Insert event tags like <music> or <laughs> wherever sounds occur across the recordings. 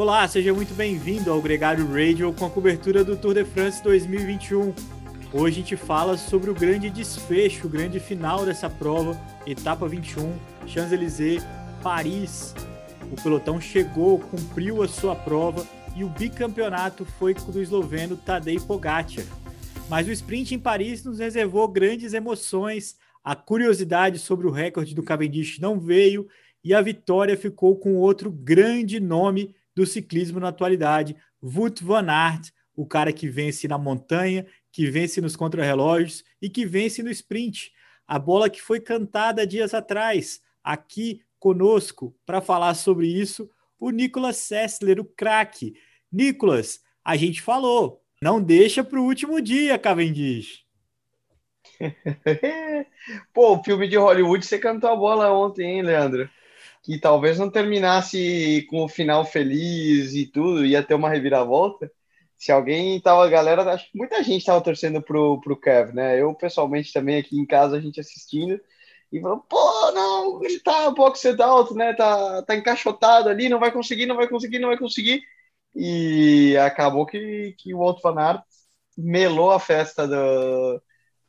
Olá, seja muito bem-vindo ao Gregário Radio com a cobertura do Tour de France 2021. Hoje a gente fala sobre o grande desfecho, o grande final dessa prova, etapa 21, Champs-Élysées, Paris. O pelotão chegou, cumpriu a sua prova e o bicampeonato foi do esloveno Tadej Pogacar. Mas o sprint em Paris nos reservou grandes emoções, a curiosidade sobre o recorde do Cavendish não veio e a vitória ficou com outro grande nome do ciclismo na atualidade, Wout van Aert, o cara que vence na montanha, que vence nos contrarrelógios e que vence no sprint. A bola que foi cantada dias atrás, aqui conosco, para falar sobre isso, o Nicolas Sessler, o craque. Nicolas, a gente falou, não deixa para o último dia, Cavendish. <laughs> Pô, o filme de Hollywood, você cantou a bola ontem, hein, Leandro? Que talvez não terminasse com o final feliz e tudo, ia ter uma reviravolta. Se alguém tava, galera, acho que muita gente tava torcendo pro, pro Kev, né? Eu, pessoalmente, também aqui em casa, a gente assistindo, e falou, pô, não, ele tá um pouco né? Tá, tá encaixotado ali, não vai conseguir, não vai conseguir, não vai conseguir. E acabou que, que o Otto Van Aert melou a festa do,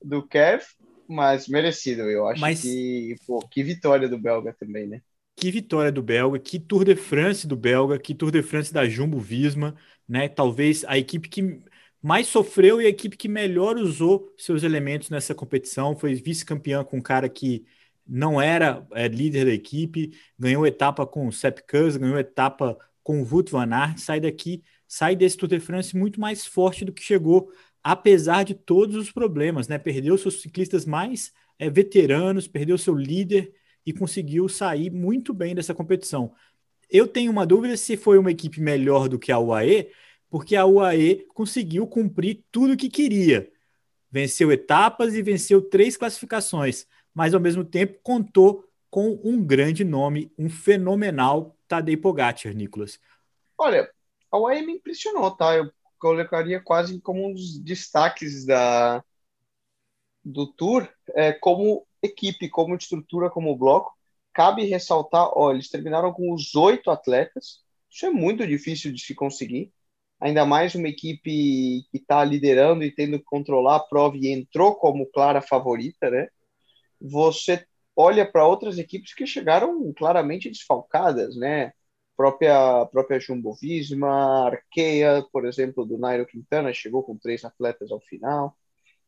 do Kev, mas merecido, eu acho mas... que, pô, que vitória do belga também, né? Que vitória do belga, que Tour de France do belga, que Tour de France da Jumbo Visma, né? Talvez a equipe que mais sofreu e a equipe que melhor usou seus elementos nessa competição. Foi vice-campeã com um cara que não era é, líder da equipe, ganhou etapa com o Sepp Kuss, ganhou etapa com o Wout van Aert, sai daqui, sai desse Tour de France muito mais forte do que chegou apesar de todos os problemas, né? Perdeu seus ciclistas mais é, veteranos, perdeu seu líder e conseguiu sair muito bem dessa competição. Eu tenho uma dúvida se foi uma equipe melhor do que a UAE, porque a UAE conseguiu cumprir tudo o que queria. Venceu etapas e venceu três classificações, mas ao mesmo tempo contou com um grande nome, um fenomenal Tadej Pogacar, Nicolas. Olha, a UAE me impressionou, tá? Eu colocaria quase como um dos destaques da, do Tour, é, como equipe, como estrutura, como bloco. Cabe ressaltar, ó, eles terminaram com os oito atletas, isso é muito difícil de se conseguir, ainda mais uma equipe que está liderando e tendo que controlar a prova e entrou como clara favorita, né? Você olha para outras equipes que chegaram claramente desfalcadas, né? própria própria Jumbo Visma, Arkea, por exemplo, do Nairo Quintana, chegou com três atletas ao final.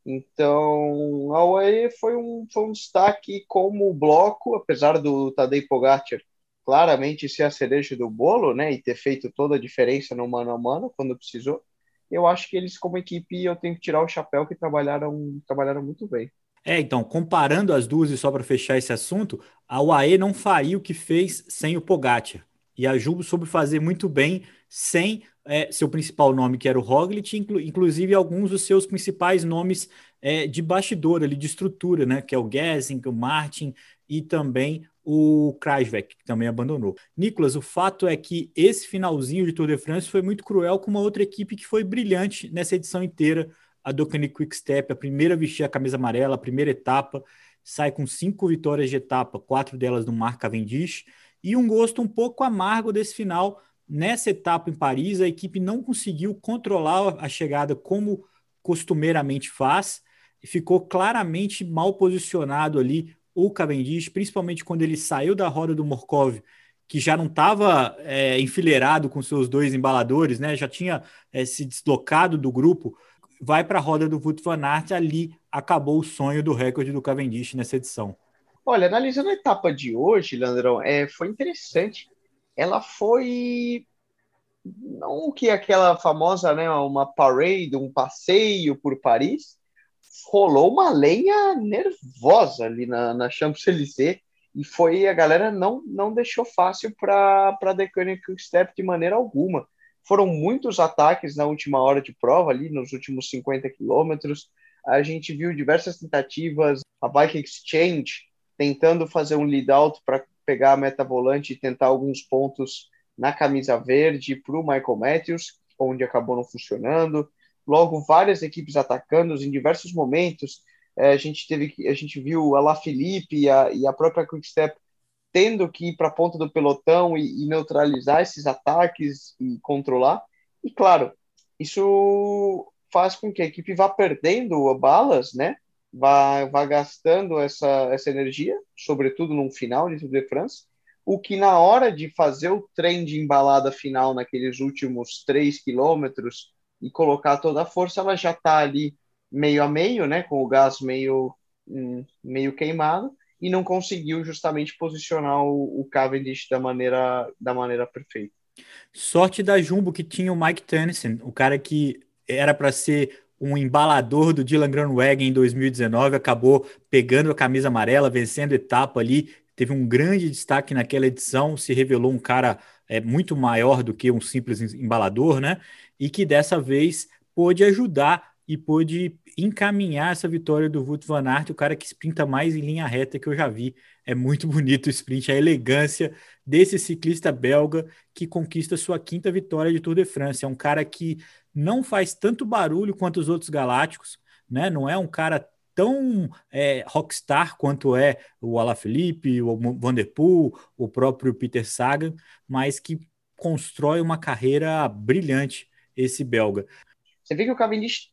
Então, a UAE foi um, foi um destaque como bloco, apesar do Tadej Pogacar claramente ser a cereja do bolo, né, e ter feito toda a diferença no mano a mano quando precisou. Eu acho que eles, como equipe, eu tenho que tirar o chapéu que trabalharam, trabalharam muito bem. É, então, comparando as duas e só para fechar esse assunto, a UAE não faria o que fez sem o Pogacar. E a Jumbo soube fazer muito bem sem é, seu principal nome, que era o Roglic, inclu inclusive alguns dos seus principais nomes é, de bastidor ali, de estrutura, né? Que é o Gessing, o Martin e também o Krajvek, que também abandonou. Nicolas, o fato é que esse finalzinho de Tour de France foi muito cruel com uma outra equipe que foi brilhante nessa edição inteira, a Docani Quick Step, a primeira a vestir a camisa amarela, a primeira etapa, sai com cinco vitórias de etapa, quatro delas no Mark Cavendish, e um gosto um pouco amargo desse final. Nessa etapa em Paris, a equipe não conseguiu controlar a chegada como costumeiramente faz, e ficou claramente mal posicionado ali o Cavendish, principalmente quando ele saiu da roda do Morkov, que já não estava é, enfileirado com seus dois embaladores, né? já tinha é, se deslocado do grupo, vai para a roda do Wout van Aert, ali acabou o sonho do recorde do Cavendish nessa edição. Olha, analisando a etapa de hoje, Landrão, é, foi interessante. Ela foi não que aquela famosa, né, uma parade, um passeio por Paris, rolou uma lenha nervosa ali na, na Champs-Élysées e foi a galera não não deixou fácil para The Quick Step de maneira alguma. Foram muitos ataques na última hora de prova ali nos últimos 50 quilômetros. A gente viu diversas tentativas, a Bike Exchange tentando fazer um lead out para pegar a meta volante e tentar alguns pontos na camisa verde para o Michael Matthews, onde acabou não funcionando. Logo, várias equipes atacando em diversos momentos. É, a gente teve a gente viu a La Felipe e a, e a própria Quickstep tendo que ir para a ponta do pelotão e, e, neutralizar esses ataques e controlar. E claro, isso faz com que a equipe vá perdendo balas, né? Vá gastando essa, essa energia, sobretudo no final de Tour de France, o que na hora de fazer o trem de embalada final naqueles últimos três quilômetros e colocar toda a força, ela já está ali meio a meio, né, com o gás meio, hum, meio queimado, e não conseguiu justamente posicionar o, o Cavendish da maneira, da maneira perfeita. Sorte da Jumbo que tinha o Mike Tennyson, o cara que era para ser um embalador do Dylan Groenewegen em 2019, acabou pegando a camisa amarela, vencendo etapa ali, teve um grande destaque naquela edição, se revelou um cara é, muito maior do que um simples embalador, né? E que dessa vez pôde ajudar e pôde encaminhar essa vitória do Wout van Aert, o cara que sprinta mais em linha reta que eu já vi. É muito <laughs> bonito o sprint, a elegância desse ciclista belga que conquista sua quinta vitória de Tour de France. É um cara que não faz tanto barulho quanto os outros galácticos, né? Não é um cara tão é, rockstar quanto é o Alaphilippe, o Van Der Poel, o próprio Peter Sagan, mas que constrói uma carreira brilhante esse belga. Você vê que o Cavendish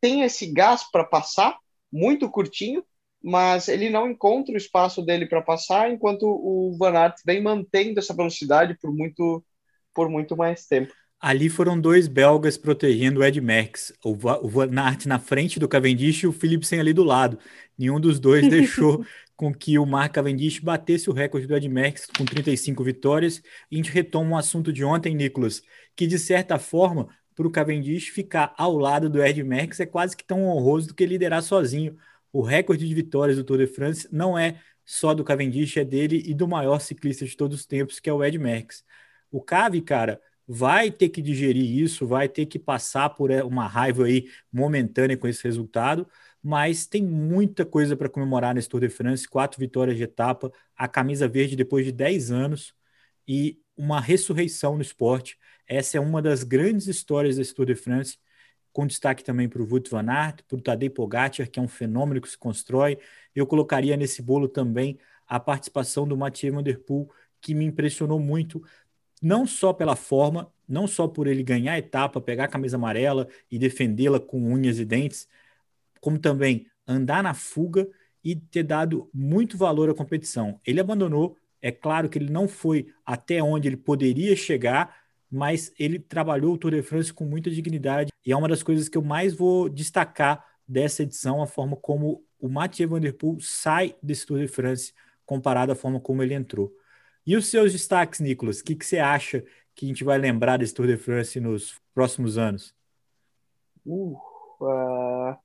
tem esse gás para passar, muito curtinho, mas ele não encontra o espaço dele para passar, enquanto o Van Aert vem mantendo essa velocidade por muito, por muito mais tempo. Ali foram dois belgas protegendo o Ed Merckx, o Van Aert na frente do Cavendish e o Philipsen ali do lado. Nenhum dos dois deixou <laughs> com que o Mark Cavendish batesse o recorde do Ed Merckx com 35 vitórias. E a gente retoma um assunto de ontem, Nicolas, que de certa forma para o Cavendish ficar ao lado do Ed Merckx é quase que tão honroso do que liderar sozinho. O recorde de vitórias do Tour de France não é só do Cavendish, é dele e do maior ciclista de todos os tempos, que é o Ed Merckx. O Cave, cara, vai ter que digerir isso, vai ter que passar por é, uma raiva aí momentânea com esse resultado, mas tem muita coisa para comemorar nesse Tour de France, quatro vitórias de etapa, a camisa verde depois de 10 anos e uma ressurreição no esporte. Essa é uma das grandes histórias desse Tour de France, com destaque também para o Wout van Aert, para o Tadej Pogacar, que é um fenômeno que se constrói. Eu colocaria nesse bolo também a participação do Mathieu Van Der Poel, que me impressionou muito, não só pela forma, não só por ele ganhar a etapa, pegar a camisa amarela e defendê-la com unhas e dentes, como também andar na fuga e ter dado muito valor à competição. Ele abandonou, é claro que ele não foi até onde ele poderia chegar, mas ele trabalhou o Tour de France com muita dignidade e é uma das coisas que eu mais vou destacar dessa edição, a forma como o Mathieu Van Der Poel sai desse Tour de France comparado à forma como ele entrou. E os seus destaques, Nicolas? O que, que você acha que a gente vai lembrar desse Tour de France nos próximos anos? Uh, uh...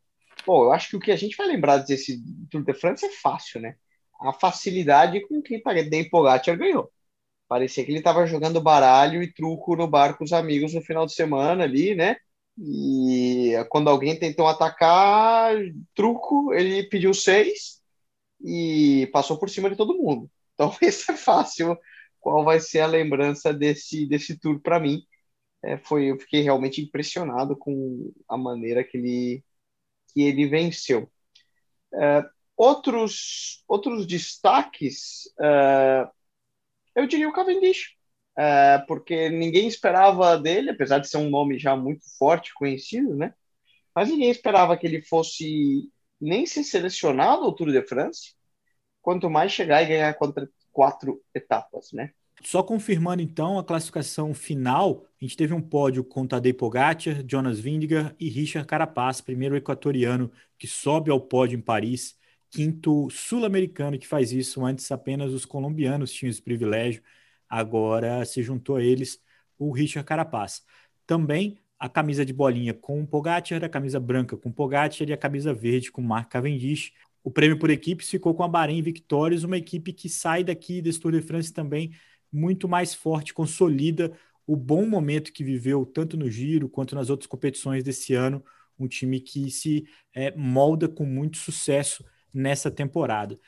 Bom, eu acho que o que a gente vai lembrar desse Tour de France é fácil, né? A facilidade com que Tadej Pogacar ganhou. Parecia que ele estava jogando baralho e truco no bar com os amigos no final de semana ali, né? E quando alguém tentou atacar, truco, ele pediu seis e passou por cima de todo mundo. Então, <laughs> isso é fácil. Qual vai ser a lembrança desse, desse tour para mim? É, foi, eu fiquei realmente impressionado com a maneira que ele, que ele venceu. É, outros, outros destaques. É, eu diria o Cavendish, é, porque ninguém esperava dele, apesar de ser um nome já muito forte, conhecido, né? Mas ninguém esperava que ele fosse nem ser selecionado ao Tour de France, quanto mais chegar e ganhar contra quatro etapas, né? Só confirmando então a classificação final, a gente teve um pódio com Tadej Pogacar, Jonas Vingegaard e Richard Carapaz, primeiro equatoriano que sobe ao pódio em Paris quinto sul-americano que faz isso. Antes apenas os colombianos tinham esse privilégio, agora se juntou a eles o Richard Carapaz. Também a camisa de bolinha com o Pogacar, a camisa branca com o Pogacar e a camisa verde com o Mark Cavendish. O prêmio por equipes ficou com a Bahrein Victorious, uma equipe que sai daqui desse Tour de France também muito mais forte, consolida o bom momento que viveu tanto no Giro quanto nas outras competições desse ano. Um time que se é, molda com muito sucesso nessa temporada.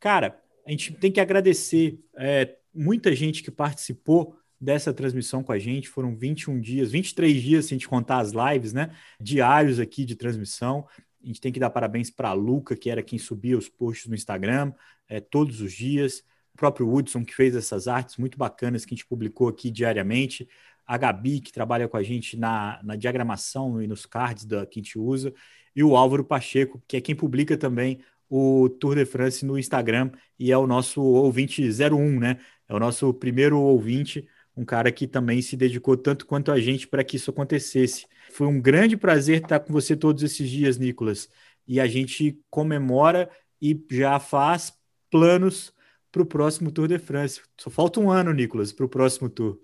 Cara, a gente tem que agradecer é, muita gente que participou dessa transmissão com a gente. Foram 21 dias, 23 dias, se a gente contar as lives, né? Diários aqui de transmissão. A gente tem que dar parabéns para a Luca, que era quem subia os posts no Instagram é, todos os dias. o próprio Woodson, que fez essas artes muito bacanas que a gente publicou aqui diariamente, a Gabi, que trabalha com a gente na, na diagramação e nos cards da, que a gente usa, e o Álvaro Pacheco, que é quem publica também o Tour de France no Instagram e é o nosso ouvinte 01, né? É o nosso primeiro ouvinte, um cara que também se dedicou tanto quanto a gente para que isso acontecesse. Foi um grande prazer estar com você todos esses dias, Nicolas. E a gente comemora e já faz planos para o próximo Tour de France. Só falta um ano, Nicolas, para o próximo Tour.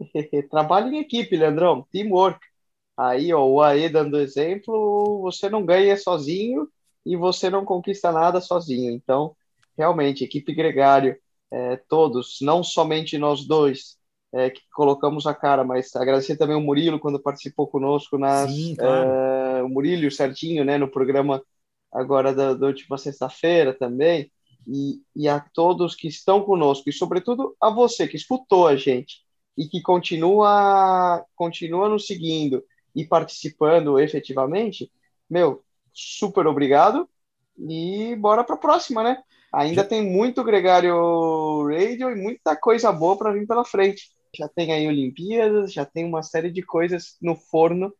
<laughs> Trabalho em equipe, Leandrão. Teamwork. Aí, ó, o AE dando exemplo, você não ganha sozinho e você não conquista nada sozinho. Então, realmente, equipe gregário, é, todos, não somente nós dois é, que colocamos a cara, mas agradecer também o Murilo quando participou conosco nas Sim, claro. é, o Murilo e o Certinho, né, no programa agora da, da última sexta-feira também, e, e a todos que estão conosco, e sobretudo a você que escutou a gente e que continua, continua nos seguindo e participando efetivamente, meu, super obrigado e bora para a próxima, né? Ainda tem muito Gregário Radio e muita coisa boa para vir pela frente. Já tem aí Olimpíadas, já tem uma série de coisas no forno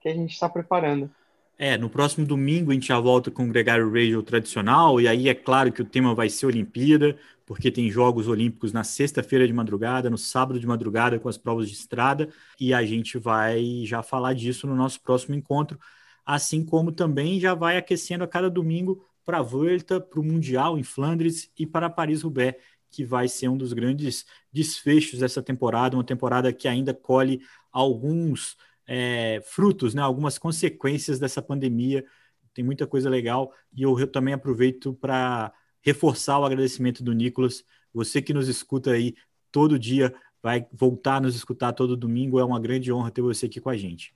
que a gente está preparando. É, no próximo domingo a gente já volta com o Gregário Radio tradicional, e aí é claro que o tema vai ser Olimpíada, porque tem Jogos Olímpicos na sexta-feira de madrugada, no sábado de madrugada com as provas de estrada, e a gente vai já falar disso no nosso próximo encontro, assim como também já vai aquecendo a cada domingo para a Volta, para o Mundial em Flandres e para Paris-Roubaix, que vai ser um dos grandes desfechos dessa temporada, uma temporada que ainda colhe alguns é, frutos, né, algumas consequências dessa pandemia. Tem muita coisa legal e eu, também aproveito para reforçar o agradecimento do Nicolas. Você que nos escuta aí todo dia, vai voltar a nos escutar todo domingo. É uma grande honra ter você aqui com a gente.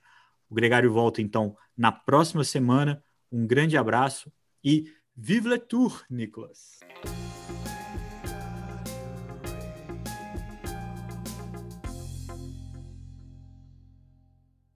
O Gregário volta então na próxima semana. Um grande abraço e vive le tour, Nicolas!